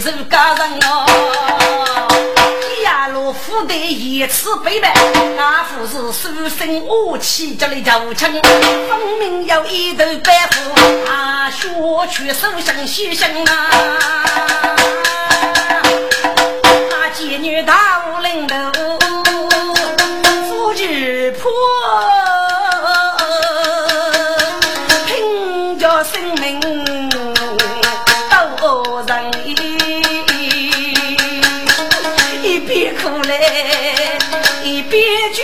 是家人哦。呀路虎的一次背的，那富是书生武器家里就称，分明有一头白虎，啊，学去手上牺牲啊，那妓女大无领头。一边绝，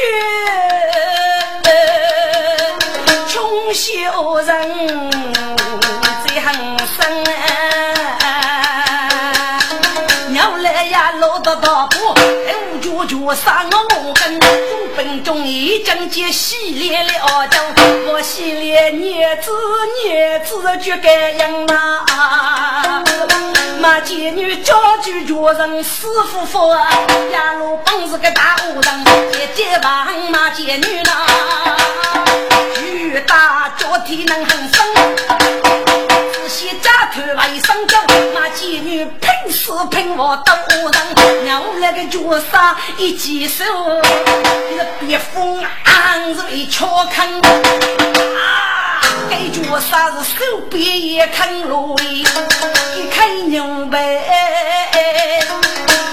五脚脚上我跟。本中一将接系列了都，我系列孽子孽子就该养啊！马贱女家居绝人死夫妇，呀路本是个大恶人，一接房马贱女呐，雨大脚踢能很深。些家头为生走，那贱女拼死拼活斗人，让我那个脚上一接手，那别风暗水敲坑啊！该脚上是手边也坑路一看牛背，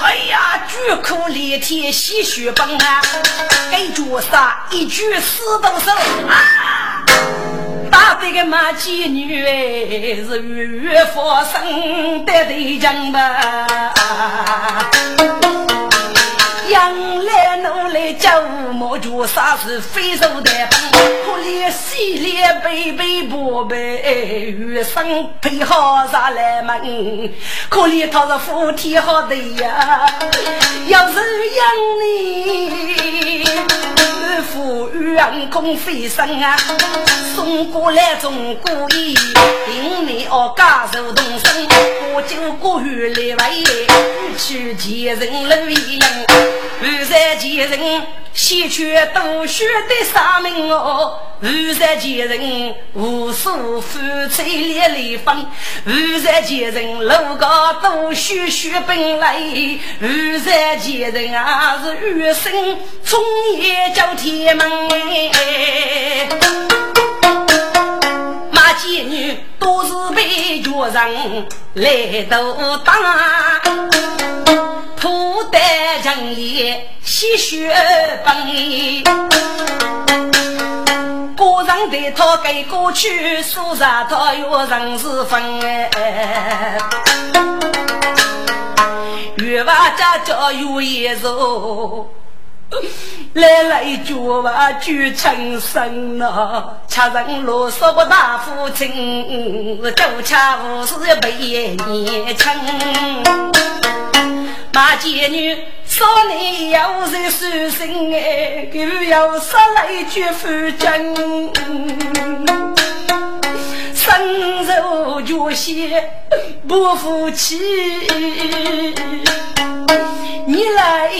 哎呀，巨苦连天吸血崩啊！该脚上一举死动手啊！打这个马妓女哎，是月月发生的对象吧？养来奴来叫莫做啥事非手的本，可怜西脸背背薄背，余生配好啥来门？可怜他是福天好的呀，要是养你，富裕安空飞升啊，送过来中国衣，顶你哦家受动身，我就过于来为，去见人路一样。五山前人先去读书的三名哦，五山前人无数付出烈烈风，五山前人路高读书学本来，五山前人啊是余生终夜叫天门，马贱女都是被绝人来都当。土得人也吸血本，个人对他给过去，说啥他有人是分哎。越娃家家有一座，来来就娃就成身呐，吃人啰嗦不大父亲，就恰无事被年轻。马贱女，少年又是书生哎，就要说了一句夫君，身受绝血不服气，你来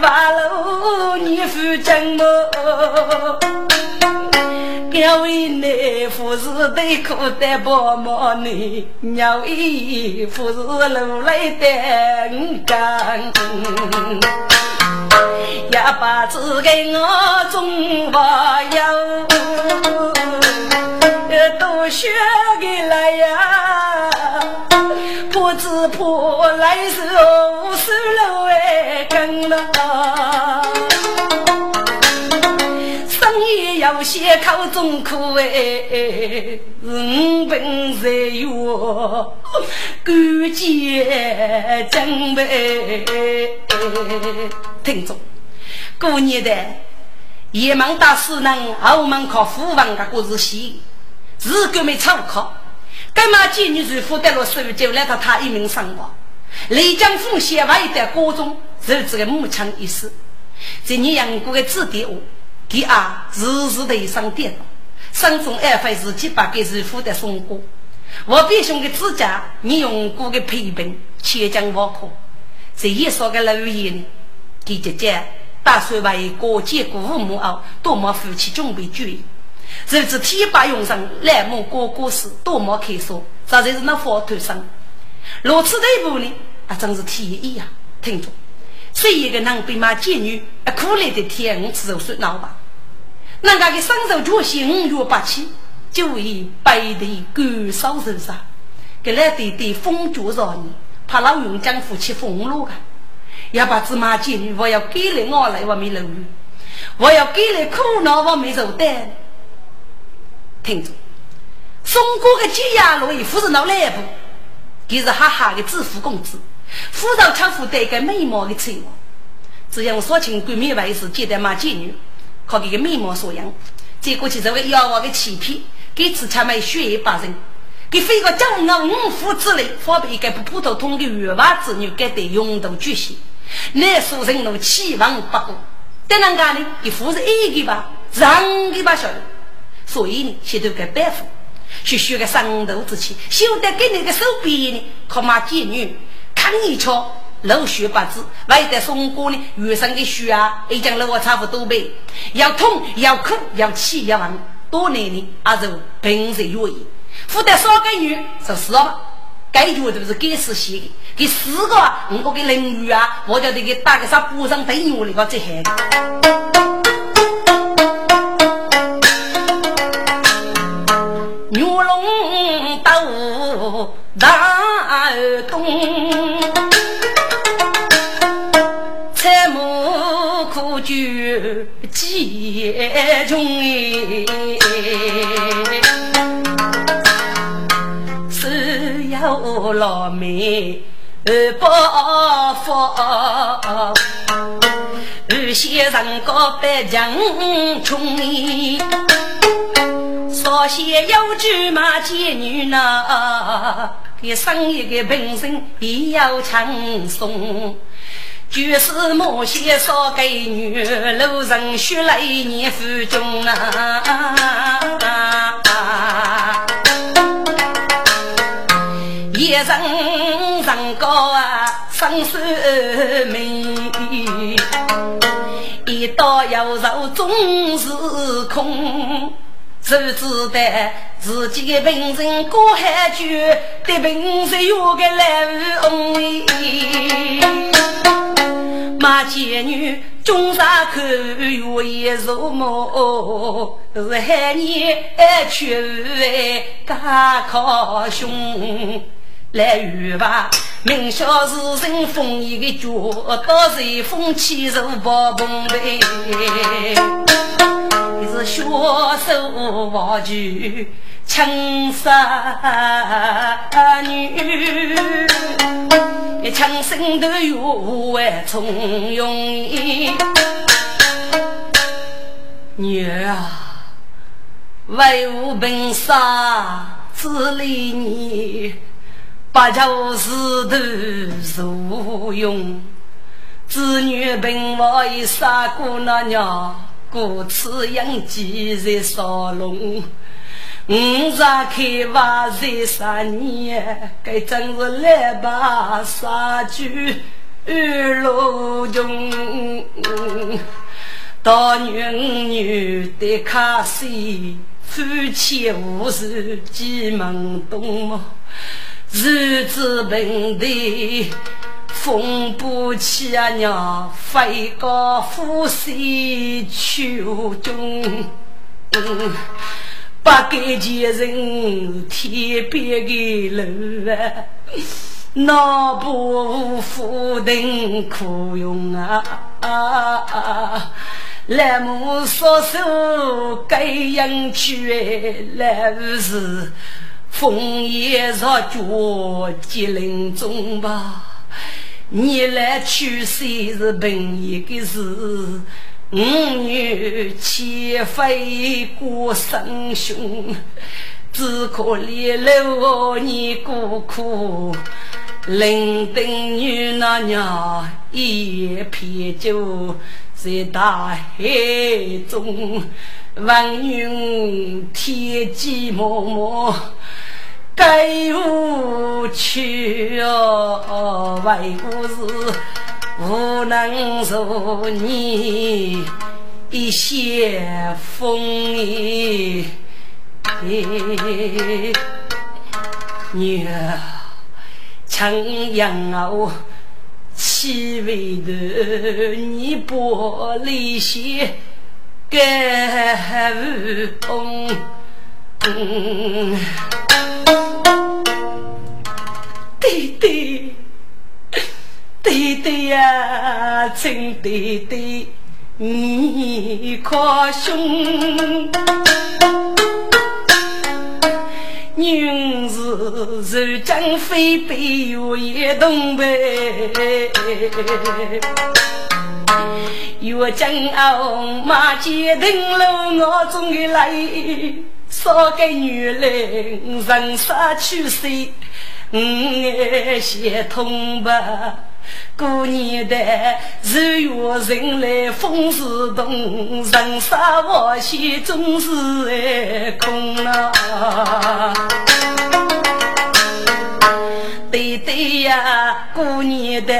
挖喽，你夫君么？要为你夫是对苦的伯母呢，要为夫是路来的干，一把子给我种花哟，多学给来呀，不知破来是无数路哎跟了。也要些考中苦哎，人本在哟，关键准备。听众，过年的野蛮大师能澳门靠虎王的故事戏，如果没参考，干嘛见女主妇得了手就来到他一名上报，雷江凤写完一段歌中，是这个母亲意思，在你杨过的指点下。第二，日日的上电脑，上中二费自己把给师傅的送过。我弟兄的指甲，你用过的配本，千江万苦，谁也说个老爷呢？给姐姐打算为过节过父母后，多么夫妻准备酒宴。日子天把用上，来么过过事，多么开说，这才是那佛头上。如此的一步呢，啊，真是天意呀！听着，谁一个能被骂贱女，啊，苦来的天，我只说闹吧。那个个双手脚心如八气，就为背地干烧手上，给来对对风烛少年，怕老云将夫妻风落啊！要把芝麻贱女，我要给了我来，我没留意，我要给了苦恼，我没受担。听着，宋国的解压路，夫人到来不？他是哈哈的致富公子，富饶强富带个美貌的财物。只要说清闺蜜外事，接待骂贱女，靠这个美貌所养。再过去这位妖王的欺骗，给自强买血液八人，给飞个江南五虎之类，方便一个不普通通的月娃子女，该得勇斗巨蟹，那书人都期望不过。但人家呢，给夫人一个吧，让给吧晓得。所以呢，先都该拜服，去学个上头之气，修得给你个手臂呢，靠马妓女。看一瞧，露血八字，外带松果呢，原生的血啊，已经露我差不多呗。要痛要苦要气要亡，多年呢，阿就平时愿意。负担少个女是死了，该绝都是该死写的，给四个五个给邻居啊，我叫他给打个啥补上对牛那个这些。大东，采木苦酒几重哎，只有老妹不服，有些人告白强冲少些有句嘛贱女呢，给生一个本身也要轻松。就是某些少给女路人血泪念腹中啊，一人人高啊，生死命，一刀要肉总是空。只知得自己的本身过海久，对本身有个来无恩。马贱女中山口月夜入梦，是害你却为家靠兄。来与吧，明晓是人风一个脚，到随风起如暴风雷。你是血手王菊，青纱女，一枪身头有万重用。女啊，为无本事，只理你，不求仕途受用。子女本我一杀过那娘。故此养鸡在烧笼，五杀开挖在三年，该真是来把杀猪二路中。大女女的卡西，夫妻无事几门东，日子平的。风不起啊娘，飞高富水秋中，不给前人天边的路啊，那不负等苦用啊！来木双手该应去，来是枫叶若脚吉林中吧。你来娶媳是本一个事，五女岂非过生兄？只可怜了你孤苦，伶仃女那娘一片酒，在大海中，望云天际茫茫。该无去哦，为何是无能受你一些风雨？女儿，强养我，岂为的你玻璃心，该无痛。弟弟，弟弟呀，亲弟弟，你可兄？女是如今非被我也东北，越江傲马街灯笼，我终于来，少个女人人杀去世。我爱写通吧，过年的日月人来风似动，人杀我心总是爱空啊。对对呀，过年的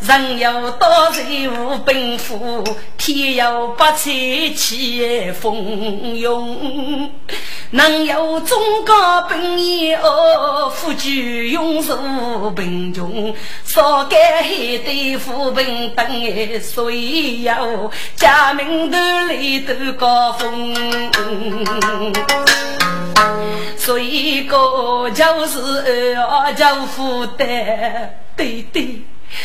人要多财无奔赴，天要不测气风涌。能有中高本业哦，富居永寿贫穷，少干海对扶贫等哎，所以要家门头里都高峰。所以个就是二叫负担，对对，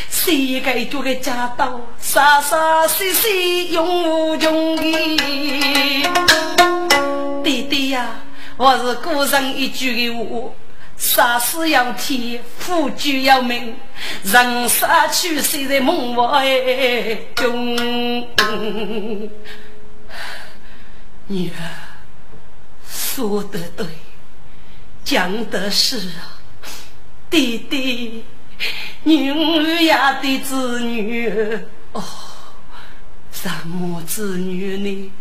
谁该做个家道，傻傻兮兮永无穷的。弟弟呀，我是古人一句的话：杀死要天，富居要命，人杀去谁在梦外中？女儿说得对，讲的是啊，弟弟，女儿呀的子女哦，什么子女呢？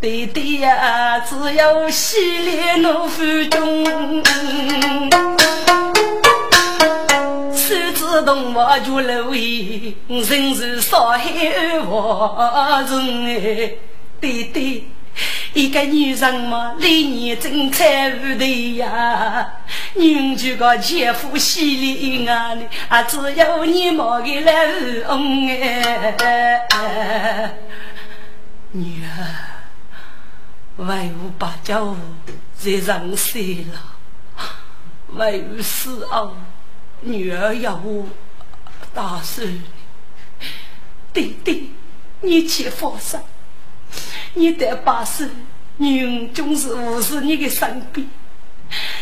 弟弟呀，只有洗脸弄夫中，手指动我就漏意，人是上海话人哎，弟弟，一个女人嘛，历年真惨无的呀，女婿个前夫洗脸啊，啊，只有你莫给来恩哎，女儿。万无八九在人世了，万无四后女儿要我打算。弟弟，你去放心，你得把守，女总是护持你的身边。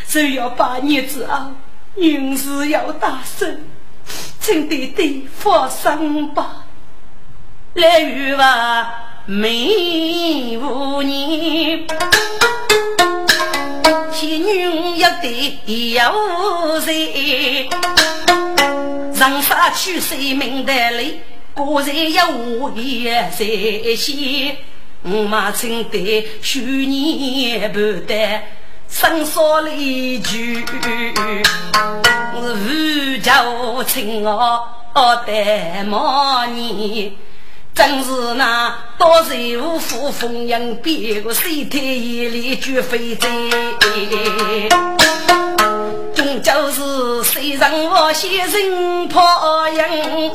只要八年之后，女是要大顺，请弟弟放心吧。来与吧。每五年，天女一对有谁？人杀去谁命的累？果然要我也在先。我马正得去年不得，生少了一句，是叫亲我的毛年。正是那多财无福，风扬别个三天一里绝非在。终究是谁让我先人破营？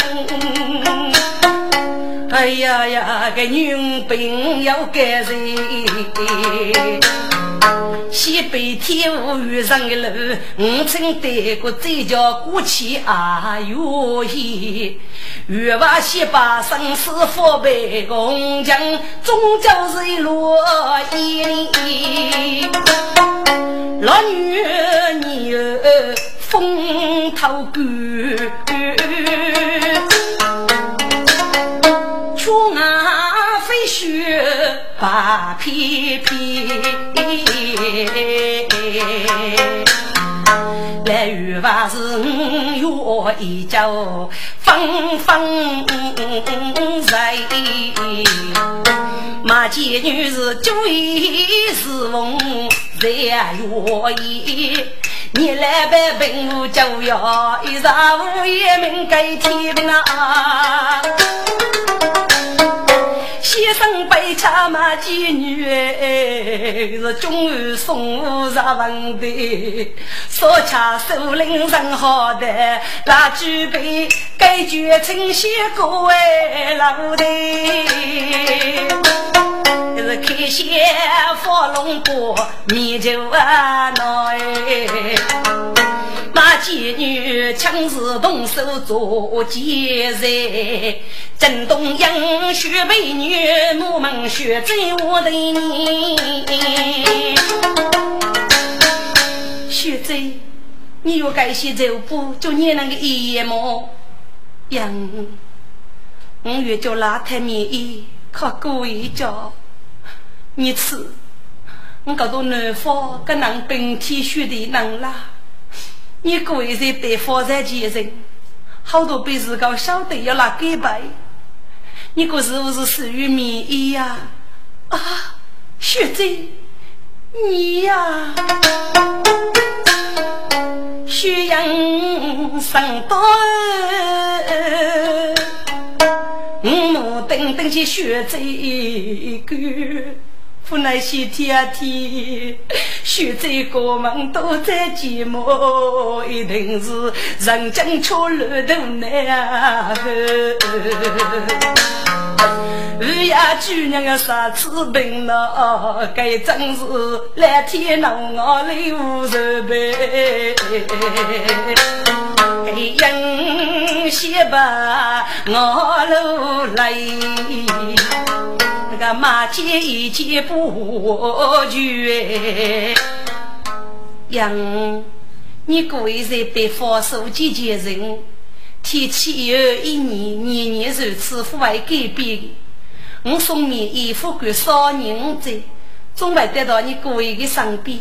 哎呀呀，个女兵要改人。西北天无遇上的路，我曾得过这叫过去啊哟嘿。欲把西把生死佛背红墙，终究是落一落烟。老女你风头干，把片片。来月娃是五月一朝，风风在。马街女是九月是风，在月夜。你来拜本我就要一上午夜明给天啊！先生被恰马妓女哎，是中午送我上坟的。少恰首领人好的，那举杯该绝称谢各位老的。是开先发龙波，你就啊恼那妓女强势动手做奸人，震动英雪美女，我们学在我的你。学在，你有改些走步，就你那个一眼么？样，我月叫邋遢面衣，靠过一脚。你吃，我搞到南方跟南冰天雪的冷啦。你过一在对方在前人，好多辈子搞晓得要拿给白。你这是不是属于民意呀？啊，学姐，你呀，宣扬上道，我等等去学这一个。不那些天天，学这个们都在寂寞，一定是人间出路都难。二呀，姑娘要杀次病了，该真是蓝天弄我泪无愁悲。该应些把我路来。那个马街一件不绝，杨，你过一在北方手几件人，天气又一年年年如此不会改变。我送你衣服给少年子，总会得到你过一个身边。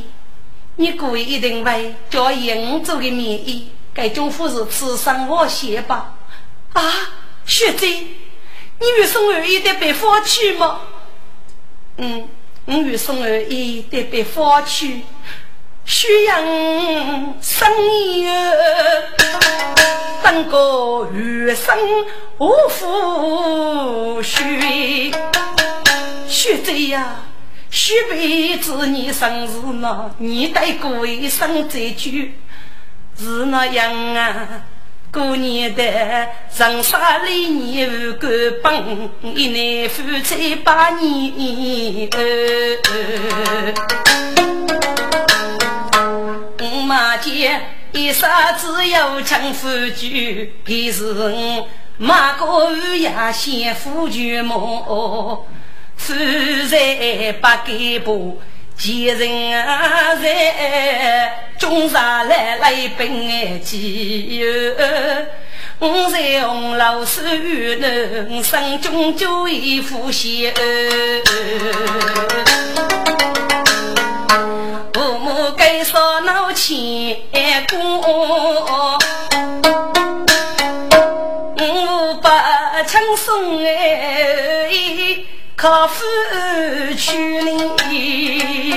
你过一定会叫银做个棉衣，该种夫是此生我写吧？啊，学姐。你与宋二姨得被放去吗？嗯，我与宋二姨得被放去。宣扬生意儿，当个余生无富虚。学姐呀，许辈子你生日呢，你得过一生再聚，是那样啊。过年的长沙里年五干帮，一年夫妻把年我马家一生只有抢夫酒，便是我马过雨呀先夫全么？富在八给步。前人啊，在中山来来奔哎急哟！我在红楼守月能生中就一副鞋父母该说闹钱过，我把枪送哎。可夫去你，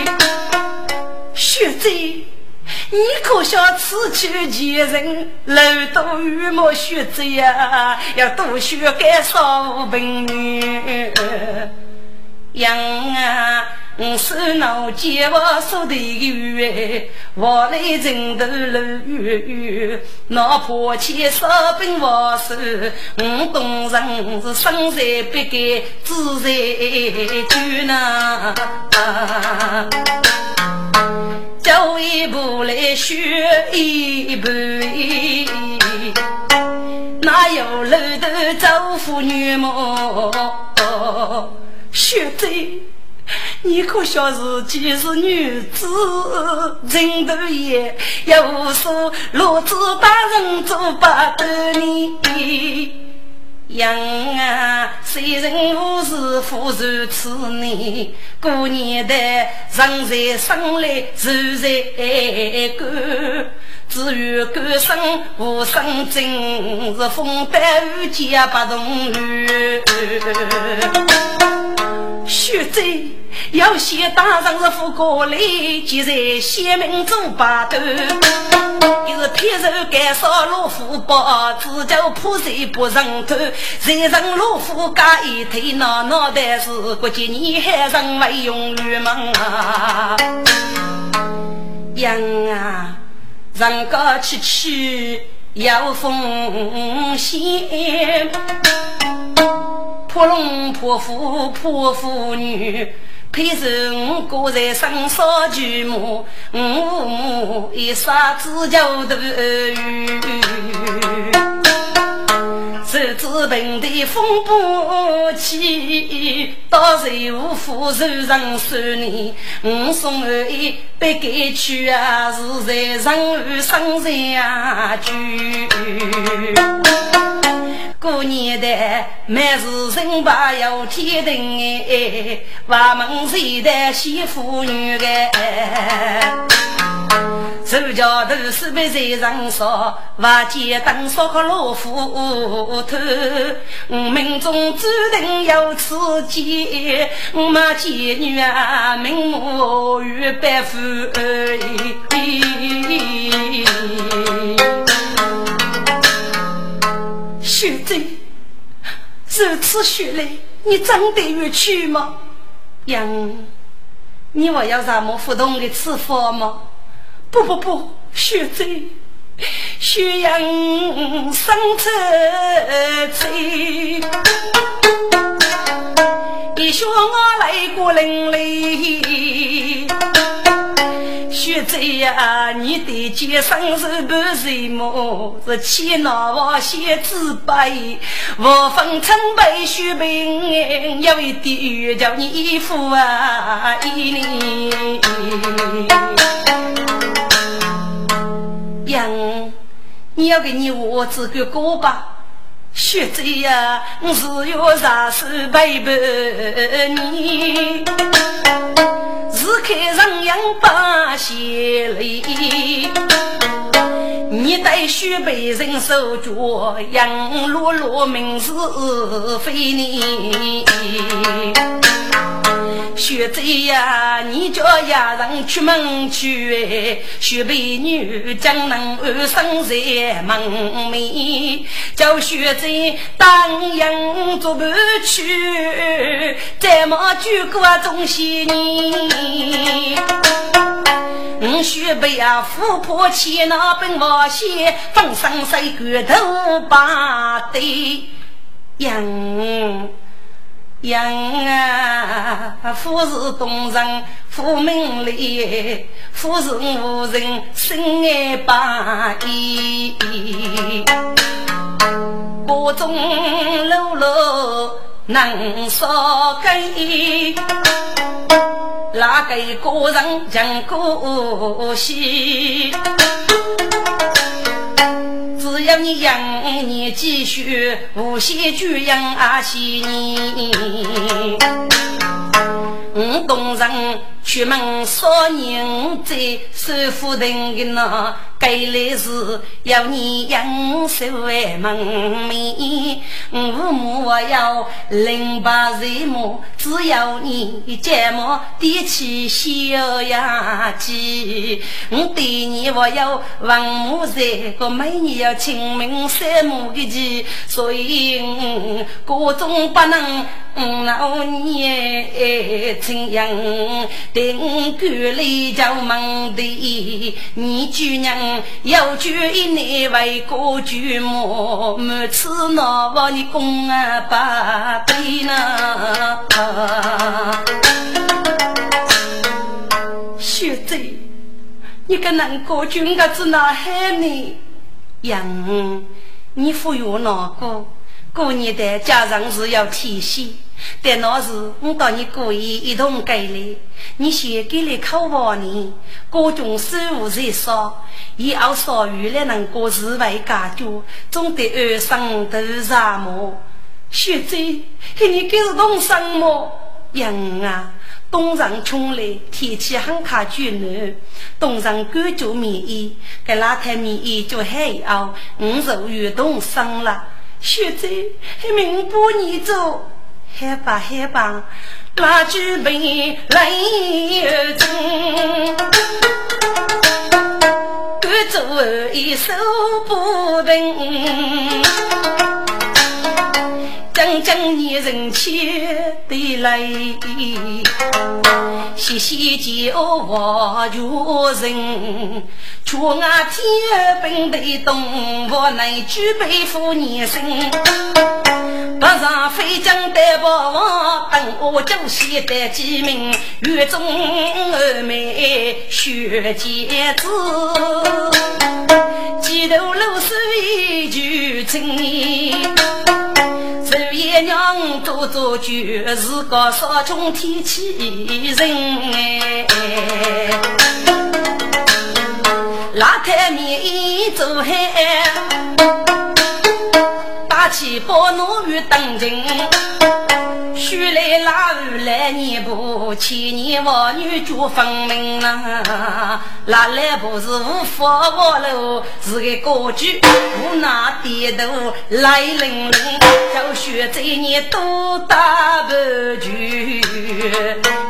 学姐，你可想此去几人，楼多雨莫学姐呀，要多学个少本领，养啊。我手拿剑，我手的鱼，我来人头路远远，拿破钱烧饼我手，我当人是生在必改，志在就那。走一步来学一步，哪有路头走妇女么？学姐。你可晓自己是女子，人头也也无数罗子大人做不得你。养啊，谁人无事负如此年？过年的人在生来愁在干，只有歌声无声，真是风带雨夹不动雨。学者要先打上是副国礼，即在先民做把头。又是偏手干烧老虎包，只叫破碎不认头。人人老虎加一腿，脑脑袋是国际你还人为用愚蒙啊！羊啊，人高崎岖有风险。泼龙泼虎破妇女，配着我在身上巨魔，我母一杀子叫头。鱼。手指平地风波起，到时无福受人受你。我送儿一杯给去啊，是在人生下句。过年的每日人把要天定哎，外门谁的媳妇女哎。手脚头是被谁人烧？瓦见灯烧个老虎头。我命中注定有此劫，我马见女啊，名目与百夫。学贼，如此血泪，你真得愿去吗？杨，你还要什么不同的吃法吗？不不不，学贼，血阳生出贼，一说我来过淋漓。学贼呀，你的肩上是半岁么？是气恼我先自卑，我分称背血病，要为地叫你衣服啊衣领。杨，你要给你我这个歌吧。学贼呀，我是要杀手背叛你，是开人样把血泪，你带血被人手脚，杨落落名是非你。学贼呀，你叫丫人出门去，学美女将能安生在门面，叫学贼当营做伴去，再莫举过中西人。我学辈啊，富婆气那本王些，风生水干头把对养。杨啊，富是东人，富名利，富是无人心爱把义。锅中露露能烧给，哪个个人讲过戏？要你养你继续，无限巨养阿西你。我东人出门少年在，守护人的呢。该来是要你养守门面，父母要零八岁么？只要你睫毛低起小牙鸡，我对你我要王母在，个每年要清明三母的节，所以各种不能嗯老年亲养，定管里叫门的你姑娘。有句一年为国举目，满次闹把你公啊把悲呢。学贼，你个能国军个子哪害你？杨，你忽悠哪个？过年的家常是要体恤。但那时我到你故意一同给来，你先给来考望你，各种收入再少，以后少余来能过日外家眷，总得二生都啥么？学贼，你给是东生么？人啊，东上穷来，天气很卡绝暖，东上干就棉衣，给那台棉衣就还要五十月东生了。学贼，还明不你走。害怕害怕，那举杯来斟，赶走一手不平。将将你人切的泪，细细酒我绝人，却俺天本的动物能举杯赴年生，不让飞将的不忘，等我酒席的鸡鸣，月中峨眉雪结子，街头露水就成。爹娘多做酒，是个少穷天气人哎。拉开面做海。起包奴与登京，须来拉二来年不，千年王女就分明啊！拉来不是无法活路，是个歌剧，无那低头来伶伶，小雪这年多大不句，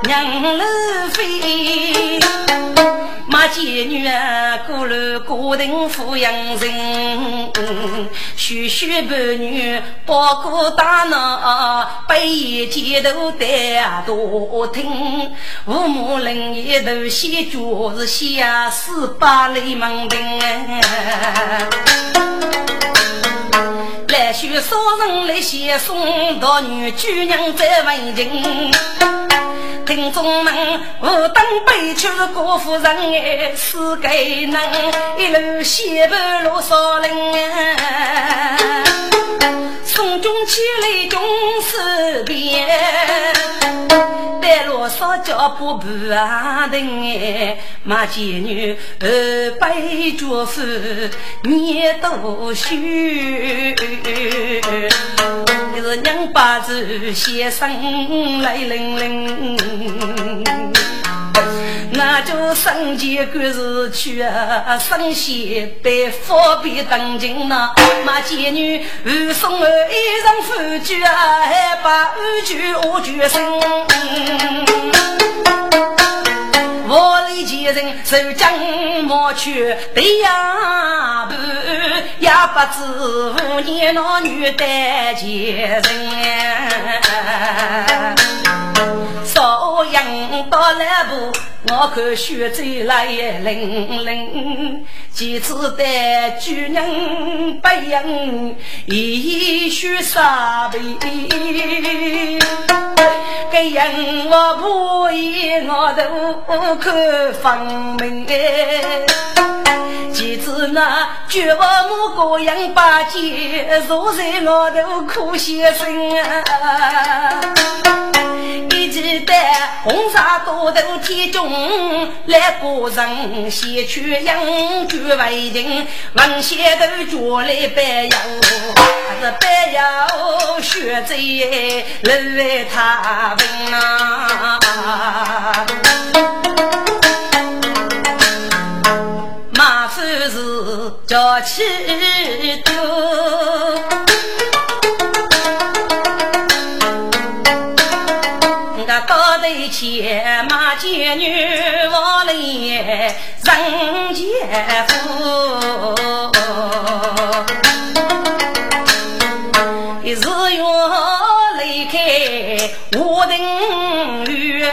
娘儿飞。马姐女啊，过路过定抚养人，许许伴女包过大闹，半夜街头待多听。父母人一头先脚是下四八里门庭，来许少人来写送，到女举娘在问情。听众们，无等悲却是郭夫人哎，是给能一路西北路少林，送君千里终是别，带路少脚步不安定哎，马姐女二百脚夫年多虚，是娘把子先生来领领。那就生前管事去，生前被佛别登京呐。马见女二送儿一人夫居啊，还把二居我绝生。我来见人受将莫去对呀不，也不知五年老女待见人。少阳到来步，我看雪贼来凌凌，几次带主人不应，一雪杀悲。给人我不言，我都看分明哎。几次那绝望木过样把结，坐在我头苦先生啊。一记得红纱多头天中来过人，先去养猪为情，往先头脚来白腰，还是白腰血贼来他问啊，马夫是叫气多。前马见女王里人杰夫，一日月离开我等月，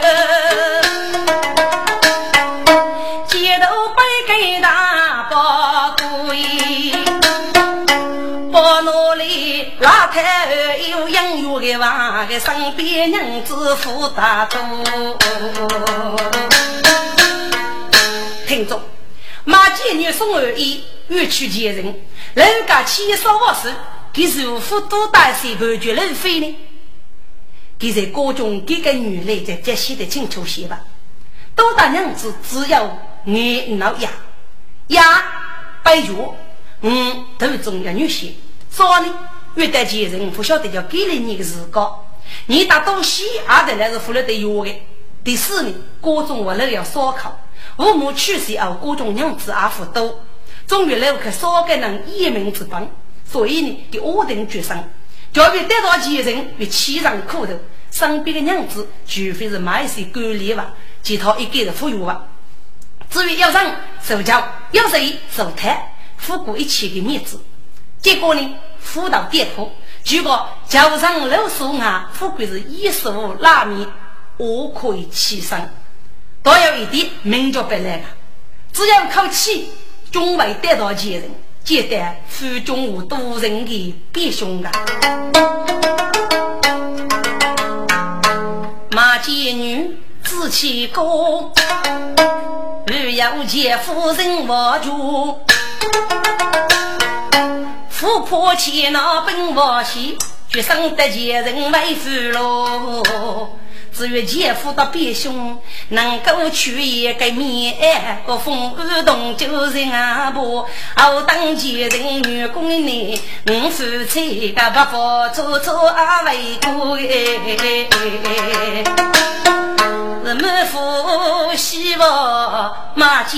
街头摆给大包堆。我那里老太有养育的娃，个身边人子福大多。听众，马建你送儿衣，欲去见人，人家七少我时，给如父多大些判决人非呢？给在高中给个女来在这写的清楚些吧。多大娘子只要你老呀呀白脚。嗯，都中要女性。说呢，遇到前人不晓得要给了你个时光，你打东西也得来是付了的药的。第四呢，各种为了要烧烤，父母去世后，各种娘子也付多，终于来个烧给人一命之本，所以呢，给我定决心，叫别得到前人越欺上苦头，身边的娘子，除非是买些干粮吧，其他一个人富裕吧。至于要人受教，要谁受贪，富过一切的面子。结果呢，辅导店铺，结果桥上老鼠啊，富贵是一手拉面，我可以起身。都有一点名叫不来了，只要靠气，终会得到前人，记得负中无多人的必凶啊！马街女志气高，欲要见夫人我住，富婆钱那本我喜，决生得前人为夫喽。只愿姐夫的弟兄能够取一个面，个风雨同救人啊不，好当前人女工呢，我夫妻个不负做做阿为过哎，是满腹希望马家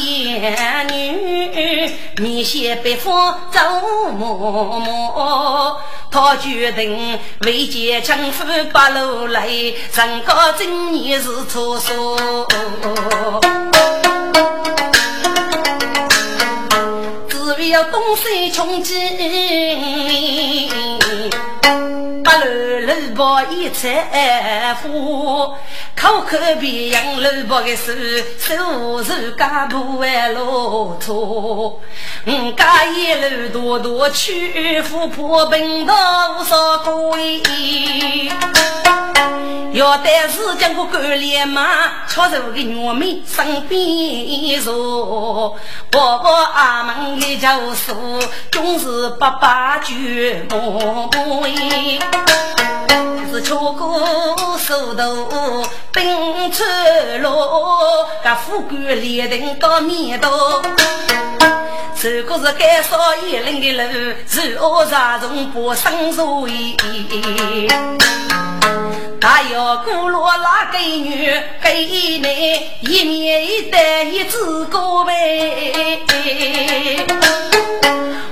女，面线北方走默默。他决定为见丈夫把路来，人高正义是错说，只要东西穷尽。八路路跑一财富，口口别样路跑的手，手手家不为路途。五家一路多多去，富婆奔到少贵。要得是将个干连马，敲着个玉米身边坐。婆婆阿门一家书，总是爸爸绝莫不依。是吃过手头奔出路，个富贵连人到面头。走过是该少一人的路，是恶杂种不生所以。他要古罗拉给女给男，一面一带一只高背，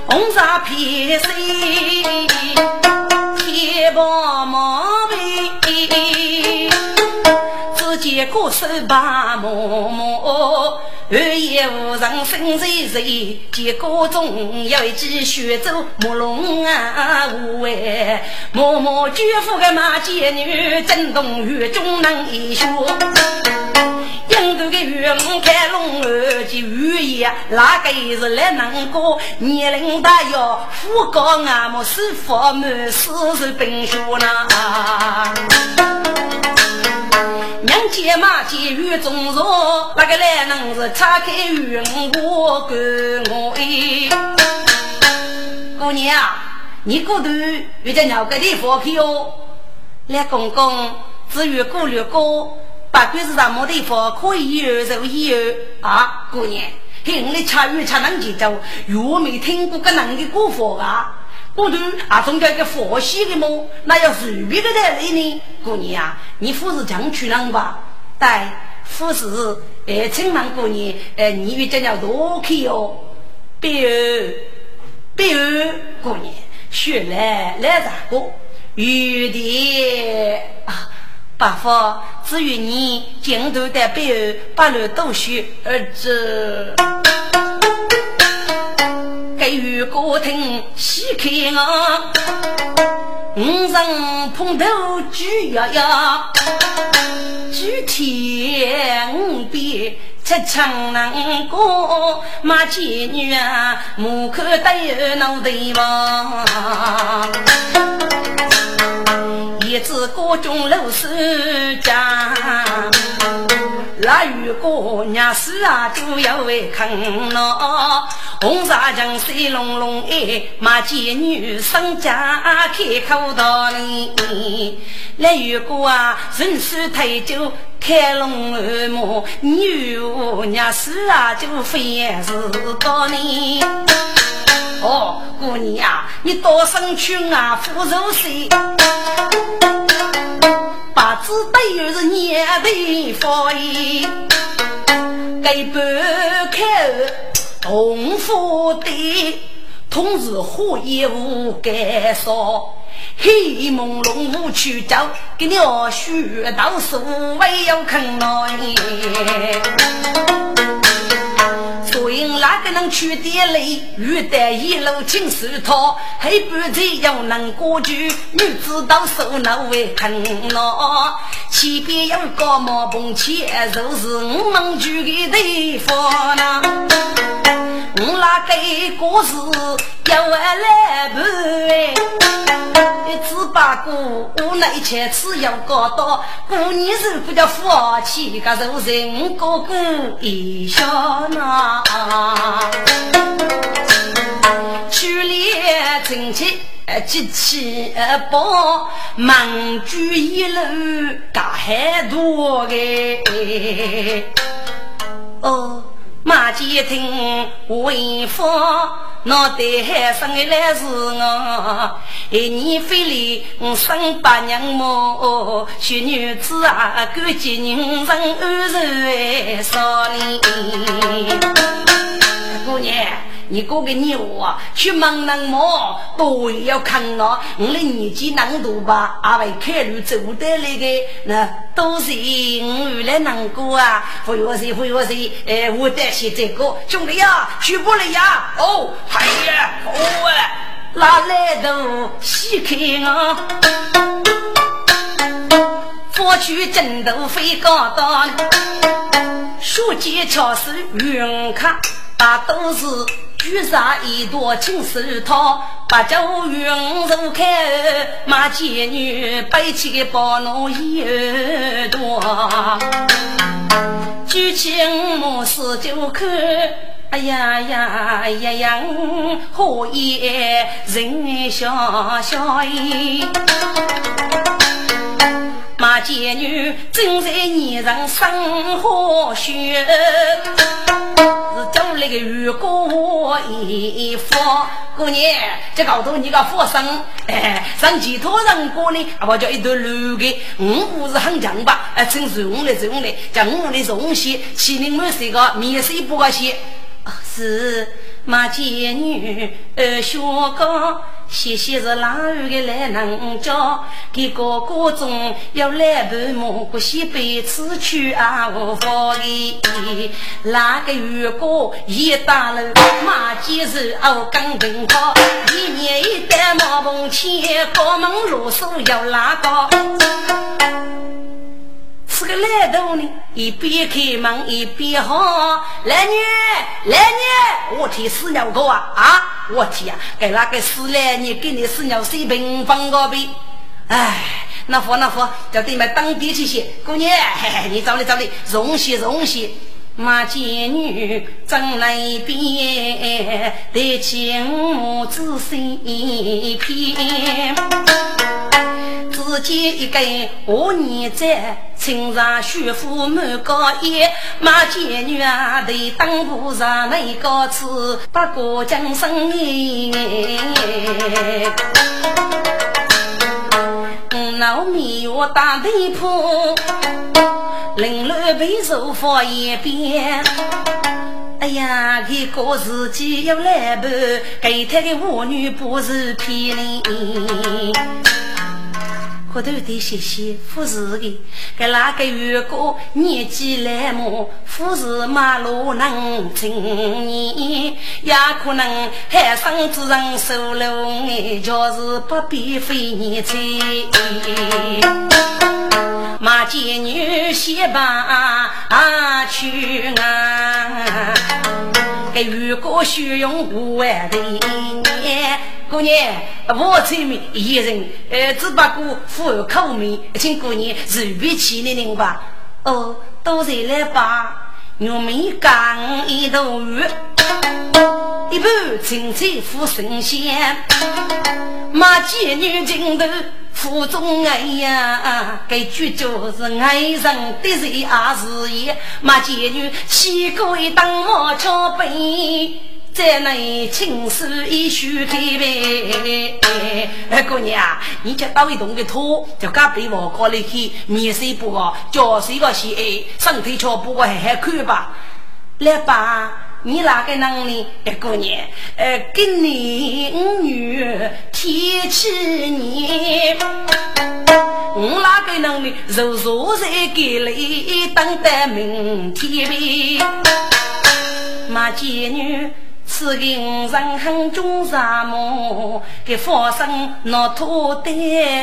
红纱披身，铁棒毛背，只见歌手把嬷嬷。二爷无人生谁谁，结果中要一记血走木龙啊！无畏默默举夫的马贱女，震动狱中能一学。印度的玉门开龙儿及玉爷，哪个是来能过？年龄大要富高啊，莫是佛门世事本学呐。娘姐马姐雨中坐，那个来能是拆开云我管我哎。姑娘，你过头遇见哪个地方去哦？来公公，只有过略过，不管是什么地方可以有就有啊。姑娘，嘿，我的茶语才能记住，又没听过个人的过法啊。过头啊，总叫个佛系的么？那要随便的在里呢？姑娘啊，你不是强娶人吧？对，不是。哎，请问姑娘，哎，你遇见了多去哦？比如，比如，姑娘，学来来啥个？有的啊，伯父，只愿你镜头的比如把路都学儿子。给予歌厅细看啊，五人碰头举呀呀，举天五边出场能歌，马妓女啊，门口都有脑袋王，一支歌中露丝家。腊雨过，娘死啊，就要为坑喏。红纱将水隆隆哎，马街女生家开口道理。腊雨过啊，人手太久，开龙耳目，女娘死啊，就非是道理。哦，姑娘啊，你多生群啊，福寿岁。八字都有是年头发衣，该不开红福的，同是火焰无干烧，黑朦胧无去找，给你我学到数，唯有看来。所以哪个能取点泪？欲得一路尽是他，黑不只要能过去，女子到手那为看咯。前边有个毛棚前，就是我们住的地方呐。我那个故事要来不哎，一只把过我那一切只要搞到过年时不叫夫妻，个肉人哥哥一笑呐。去年亲戚集齐包，忙聚一路干很多个。哦，马街亭为夫，脑袋还生来是我，一年非礼生八娘么？小女子啊，感激人生安然少年。姑娘，你哥个你我去忙能么？都要看我，我的年纪能多吧？阿为开路走得来个，那都是我原来能过啊！不要谁不要谁，哎，我得先这个兄弟呀，去不来呀！哦，嗨呀，哦哎，哪来都稀客啊？过去枕头飞高大，书记巧手云卡。大都是举上一朵青石桃，八九云如开，马前女背起包罗一朵，举起五毛四九块，哎呀呀呀呀，荷叶人笑笑咦。马姐女正在泥上生活学，是找那个雨过衣服。姑娘，这高头你个佛生，哎，上几头人过呢？啊，不叫一头绿的，五不是很强吧？哎，真是用来用来，叫我的东西，七零满是个面色不高些。是马姐女二小哥。谢谢是哪位的来能教？给哥哥中要来盘蘑菇，西北吃去啊无法的。哪个月过一大楼，马街是哦刚平好。一年一单毛棚钱，高门入手要拉高。是个来头呢，一边开门一边喊：“来女，来女，我替死鸟哥啊啊！我替啊，给那个死来女给你死鸟水平方个呗。哎，那佛那佛，叫对面当地去写姑娘，嘿嘿，你找你找你，容些容些。马见女正来边，得起母子心片。只见一根花年在，青上雪夫满高叶。马见女啊，得当铺上那个子，把过江生哎。老米我打地铺。凌乱被手放一边，哎呀，这个自己要来办，给他的妇女不是骗人。骨头的谢谢富士的，给哪个员工年纪来么？富士马路能青年，也可能海上之人收了哎，就是不必费年财。马见女先把去啊，给员工需用五万的。姑娘，我这面一人，呃，只不过富而口面，请姑娘随便去的人吧。哦，都在来吧，我们干一头鱼，一盘青菜富神仙，马姐女镜头腹中爱呀，该句就是爱人的人也是也，马姐女七个一当我桥背。在内青丝一须开呗，姑娘，你家到一栋的土，就该被我搞里去，面色不好，脚是个细，身体瞧不过还还看吧。来吧，你哪个能力？姑娘，呃，跟你女提起你，我哪个能力？柔弱在给里等待明天呗，马贱女。此今人很重沙漠，给发生那土地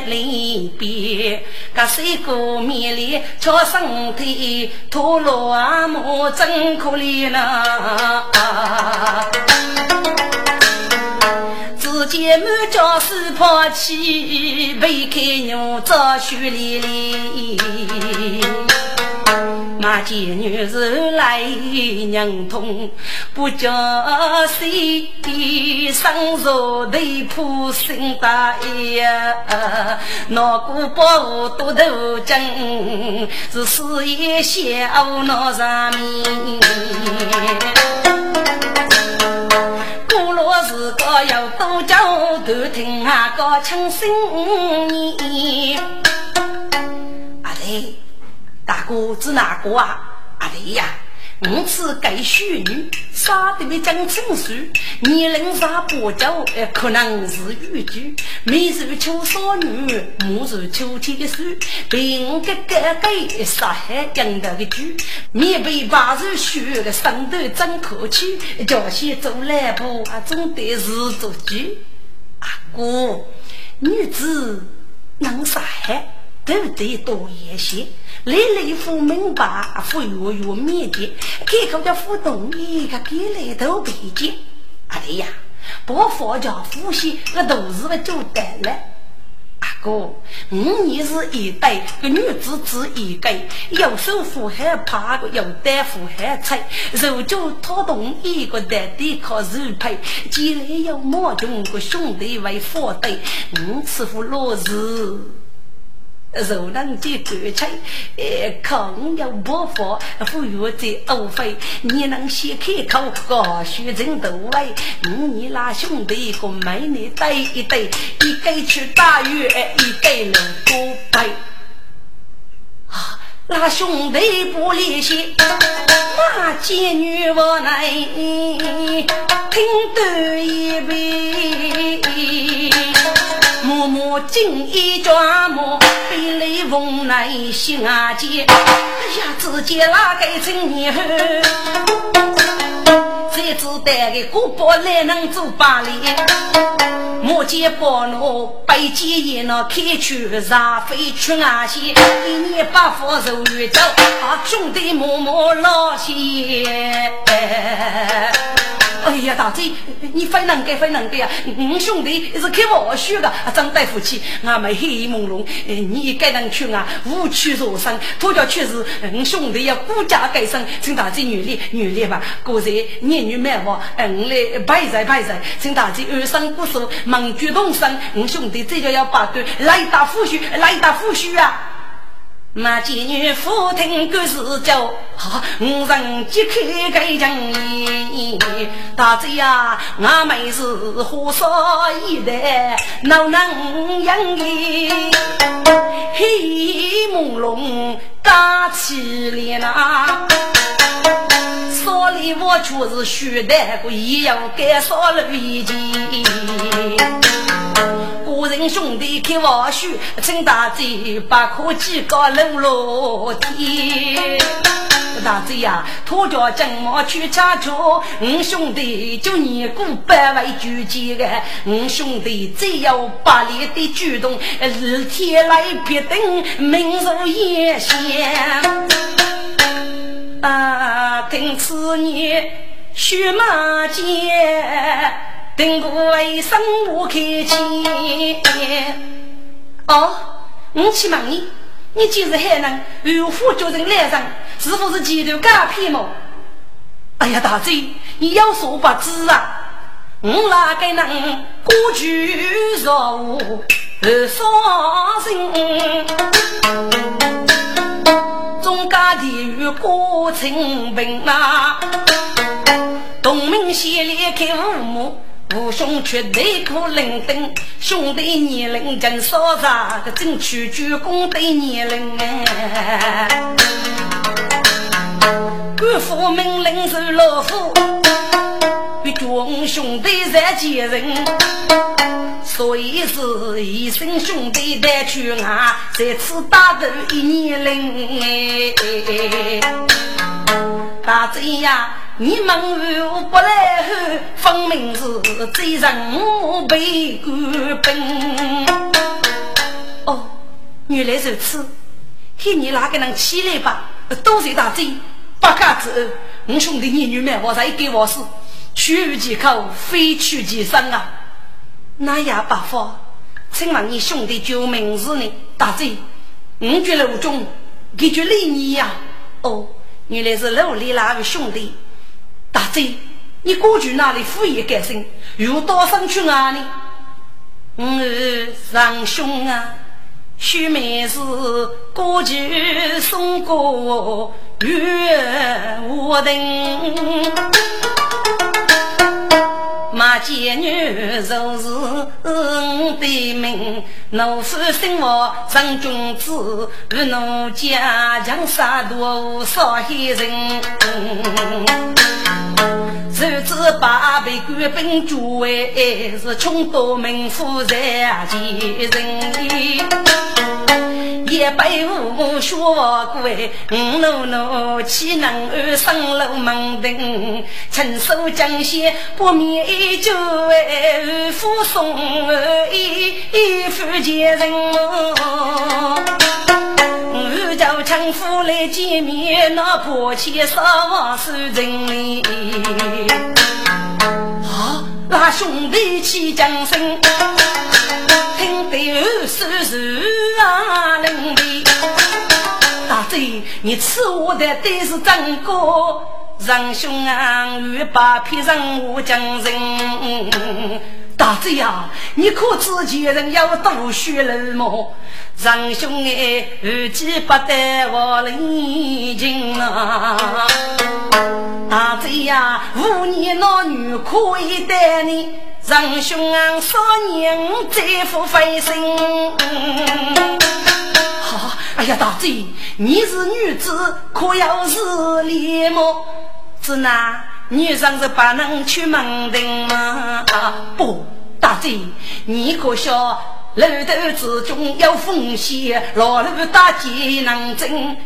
离别，个水果面里叫身体土落木真可怜呐！只见满家是抛弃，背开牛遭血淋淋。那见女子来娘痛，不叫谁生如头破心大呀！那个包多头针，是事业小那上面。古老是个要多叫多听啊个轻声音，阿弟。大哥指哪个啊？阿弟呀，我是该许女，杀得比江青树，年龄上不久，可能是玉居。没受秋少女，莫受秋天的树。被我哥哥给杀害养大的猪，面被八十血的身头真可气，叫些做来不啊，总得是做主。阿哥，女子能杀害，都得多一些。来来夫明白，夫月月面的，开口叫夫同意，他给来都背接。阿弟呀，不佛教夫妻，我都是不就得了。阿哥，五年是一代，个女子只一个，有手扶还怕个，有担扶还菜，如就他同意个的的靠肉配，既然有毛穷个兄弟为父对，五次夫落日。若能接官差，呃，抗有不法，不愿在欧非，你能先开口，个学成都位，你那兄弟和美女对一对，一个去大院，一个能过背。啊，那兄弟不离心，马见女无奈，听得一杯。默默锦衣装模，背来风来心啊结。哎呀，只见那个青年后，才知带个古堡来能做把脸。莫见宝路背肩也那开去上飞去啊些，一年八方受远走，啊兄弟默默老些。哎呀，大姐，你非能干非能干呀！我兄弟是开玩笑的，张大夫妻，俺们黑朦胧，你该能去啊？无趣若生，托叫确实，我兄弟要顾家改生，请大姐原谅原谅吧。果然年女满房，嗯来拜在拜在，请大姐二生不说，忙举动生，我兄弟这就要把对来打夫婿，来打夫婿啊！那妓女夫听故事叫，好五人揭开盖将衣。大姐呀，俺妹是火烧一代，哪能养你？黑朦胧打起来呐，说里我却是虚的，我也要该烧了一件。个人兄弟开玩笑，请大姐把科技搞冷落天。大姐呀，拖着金毛去查酒，我兄弟就你过百位举荐的，我兄弟只有八里的举动，日天来必定明如眼线。啊，听此言血马见。等过为生我开钱。哦，我去问你，你今日还能如虎叫人来上，是否是前头假骗么？哎呀，大姐，你有所不知啊，我哪个能过去若无伤心？家地狱过清平啊，同门西里开五亩。父兄却对苦伶仃，兄弟年龄正少杂，个争取主公的年龄哎。官府命令是老虎。别叫兄弟在见人，所以是一生兄弟带去啊，在此打斗一年零。大贼呀，你们如不来后，分明是贼人被官兵。哦，原来如此，看你哪个能起来吧？多谢大贼，八嘎子，我兄弟你女们，我才给我死，取其口，非取其身啊！那也不法，请问你兄弟救命是呢？大贼，五绝路中，给绝礼你呀？哦。原来是楼里那位兄弟，大贼，你过去哪里敷衍改姓，又到上去哪里？嗯，长兄啊，须眉是过去送过月无定。马贱女就是我的命，奴夫生活成君子，与奴家强杀多少黑人。如此八辈官兵诸位，是穷多民富在其人。一百五学贵，五路奴岂能安生路门庭？亲手将血不灭就为父送一一夫见人。我叫丈夫来见面，那破钱少是人。啊，那兄弟起将声。听得二叔叔啊，冷的大嘴，你吃我的都是真哥，仁兄啊，欲把皮人我将人。大贼呀，你可知前人要多血了吗？仁兄哎，二计不得我领情啊！大贼呀，五年老女可以带你。仁兄啊，少年再复飞身。好，哎呀，大贼，你是女子，可要是脸么？只那女生是不能出门的吗？啊，不，大贼，你可晓楼头之中有风险，老路大劫难争。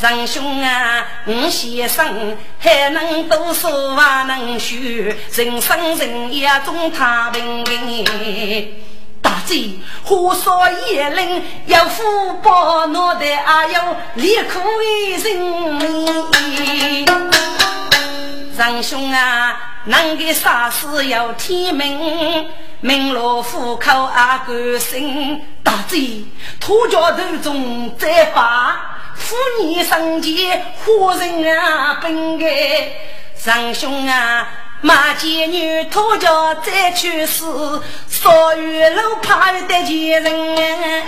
仁兄啊，我先生还能读书还能学，人生人也中太平平。大贼，火烧野林要福报，脑袋还有烈苦人命。仁兄啊，能给啥事要天命，命落虎口阿甘心。大贼，土脚头中再把。妇女生前活人啊，本该仁兄啊，马贱女脱脚再去世，少于路怕的贱人。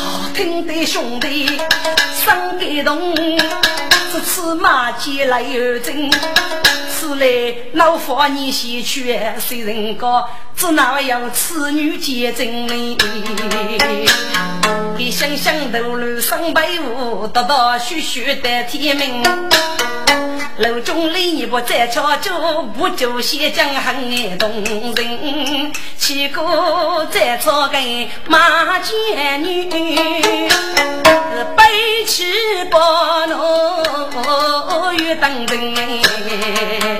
好听的兄弟生感动，这次马贱来有真，来老夫你先去，谁人高？只哪有此女见真哩？一箱箱头路上白雾，得到徐徐的天明。楼中里你不再敲钟，不就先将很动人。起歌再找个马贱女，背起包罗玉等人。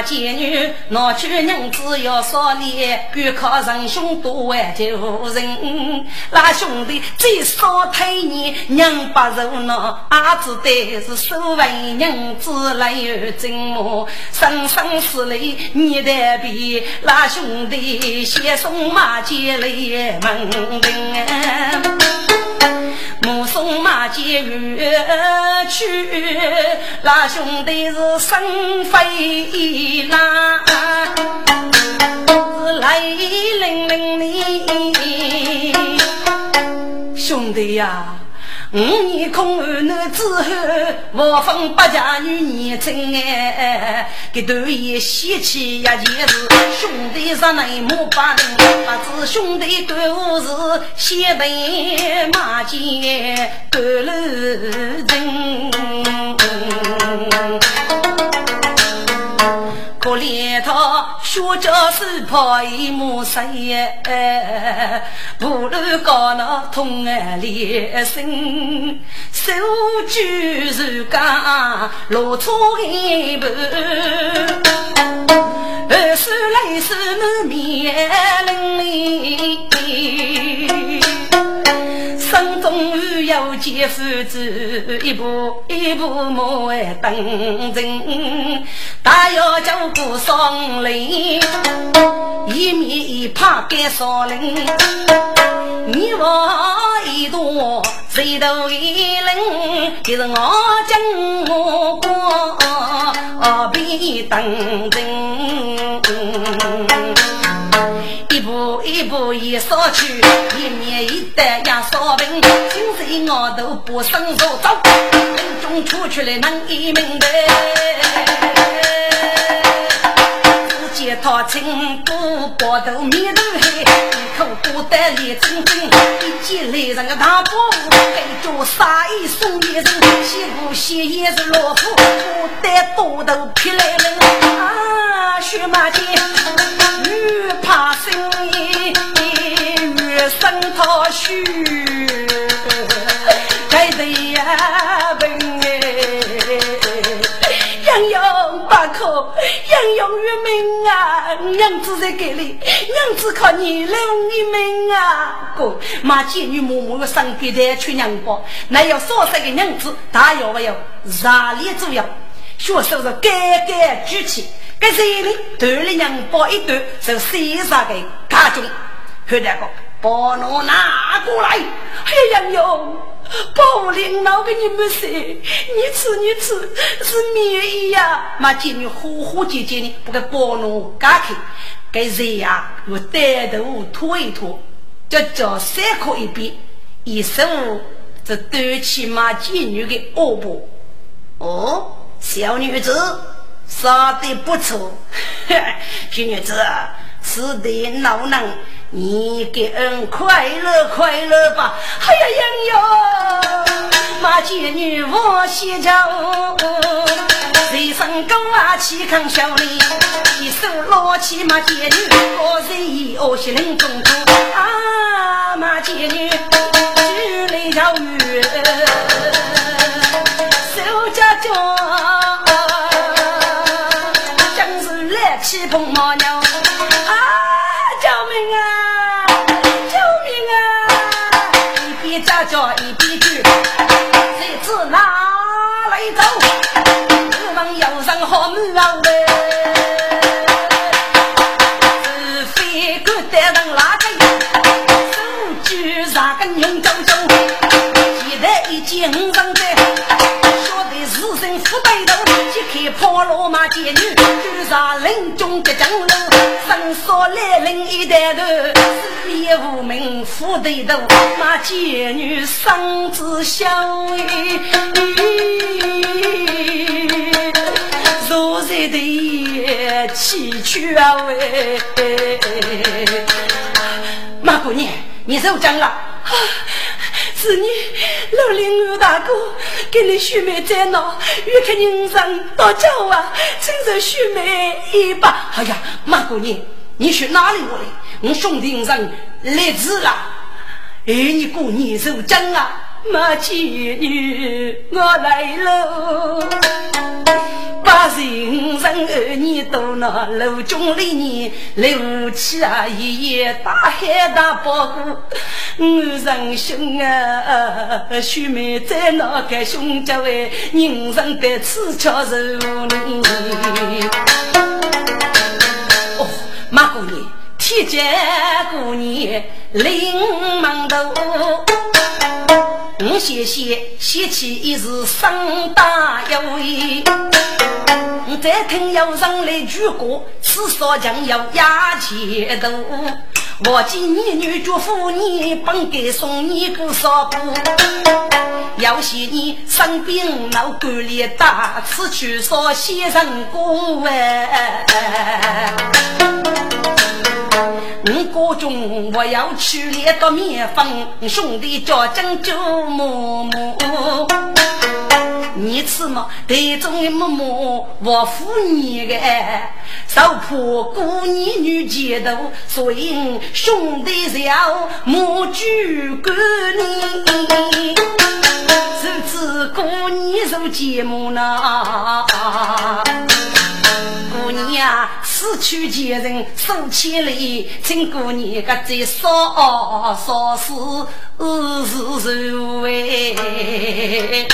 马贱女拿去娘子要少脸，敢靠仁兄多挽救人。那兄弟最少推你娘不如那，阿子得是收为娘子来有真么？生生死泪你得比那兄弟先送马贱来门庭。目送马街远去，那兄弟是身飞啦，是泪淋淋的，兄弟呀。五年空儿那之后，我分八家女年轻哎，给头也喜气呀，件事，兄弟上内幕把人，不知兄弟干何事，先被马街赶路人。可怜他学教是怕一母生也，不如搞那同安连心，手举如钢，落出一步，二叔来是满面淋漓。生中有见父子，一步一步莫为等人。大要叫过双林，一面一怕干少林。你我一多，谁都一人，就是我将我过，比等人。一步一步一扫去，一年一代压烧饼，今岁我都不生手走，人中出去了能一命的。只见他青布包头面头黑，一口锅带脸正正，一见来人个大伯父，给着杀一送一人，西湖西也是老夫，我带多头劈来人啊，血马剑。越怕生意越生他虚，杨勇于命啊，娘子在给你，娘子靠你留一命啊！哥，马见女默默的上给的去娘包，那要少三个娘子，他要不要热烈主要，学手是盖盖举起。这谁呢？团里娘包一段，是西沙的家中。后来个把侬拿过来，哎呀，包领导给你们说，你吃你吃是免疫呀。马见你呼呼姐姐呢，不给包侬夹开，给热呀？我带头拖一拖，就叫三口一边，一手这端起马见女的恶婆。哦，小女子。杀的不错，小女子吃的老能，你给恩快乐快乐吧。哎呀呀哟，马姐女我先叫，随身狗啊去看小丽，一手捞起马姐女，我随意哦西林中中啊，马姐女举来条鱼，罗马贱女。上林中的江路，伸手来领一袋头，死也无名负对头，那贱女嗓子小哎，如在的崎岖啊喂，马姑娘，你受惊了。是你老林二大哥给你许妹在闹，约看人生到家啊，亲手许妹一把。哎呀，马姑娘，你去哪里我来？我兄弟人来迟了，哎，你过年受惊啊！马姐女，我来喽！把人生儿女都那楼中里年，楼起啊一夜大海大包谷，我人兄啊，须妹在那个兄家为人生的此桥受你。哦，马姑娘，天见姑娘临门头。我谢谢谢起一时声大有威，我再听有人来举歌，吃烧酱要压钱头。我见你女主妇你本该送你个烧布，要谢你生病闹肝裂大，此去烧先生锅哎。我家中我要去列个面粉，兄弟叫珍珠馍馍。你吃嘛，台中的嬷嬷我扶你个，受破姑娘女街头，所以兄弟小莫举干你，如此姑娘受节目呢。姑娘死去前人数千里，请姑娘个再少少事是受哎。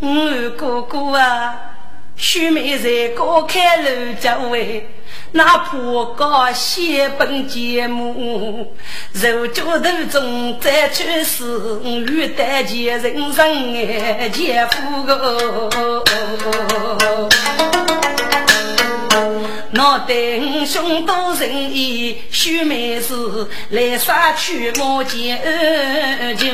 我哥哥啊，须眉在高开楼家位，哪怕搞写本节目，肉脚头中再去死，遇得见人生哎，姐夫个。我等兄多仁义，秀妹子来杀去我见就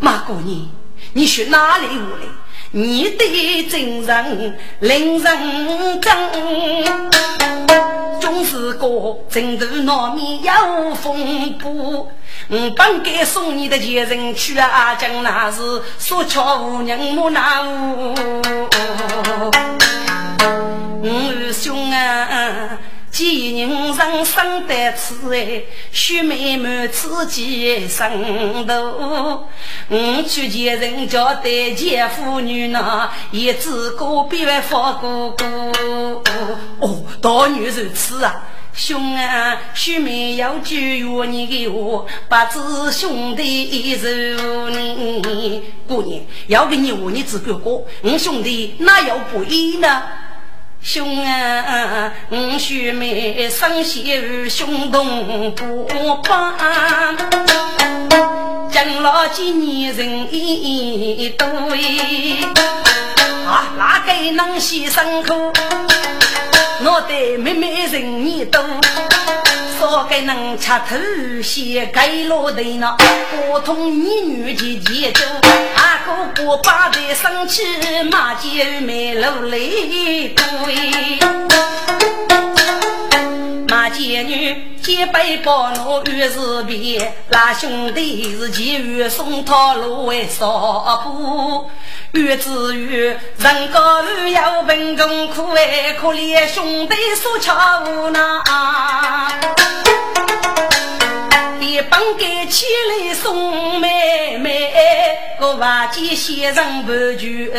马姑娘。你学哪里话来？你的真人令人憎，总是个争头难免有风波。我本该送你的前人去啊，将那是说巧无人莫那无。我兄啊。见人人生得此哎，须妹妹自己生头。我去见人家对见妇女呢，也只个比外放过哥。哦，大女如此啊，兄啊，须妹要句约你的话，把子兄弟一如你。姑娘要给你话，你只管过，我兄弟哪有不依呢？兄啊，我兄妹生儿兄同不帮，将老几年人一多啊，哪个能牺牲苦？我的妹妹人一多。少给能吃头先给落头呢，不同你女的节奏，哥哥把的生气骂姐妹落泪对，骂姐女姐背包我越是别，那兄弟是急于送套路为少不。越子越人高路要贫中苦哎，可怜兄弟所巧无奈。一帮给起来送妹妹，我瓦见先生不举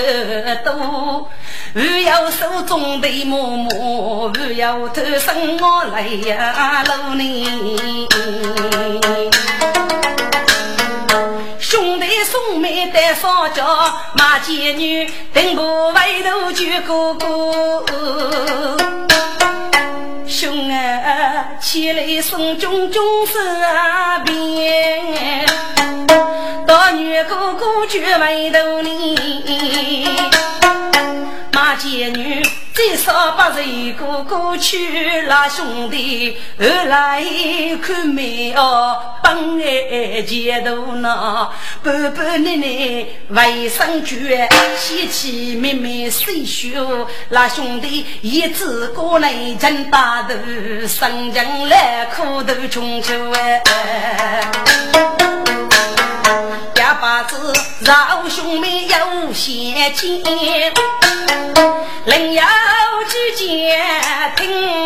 多，不要手中的嬷嬷，不要偷生我来呀路呢。兄弟送妹带上轿，马贱女等我回头救哥哥。兄啊，起来送君君身边，大女哥哥救回头你，马贱女。最少把人哥哥去拉兄弟，后来看妹哦，本爱前途呢，半半奶奶卫生局，贤妻妹妹谁修？拉兄弟一直过来挣大头，生将来苦头穷求哎，哑巴子饶兄妹有贤妻。另有几件听。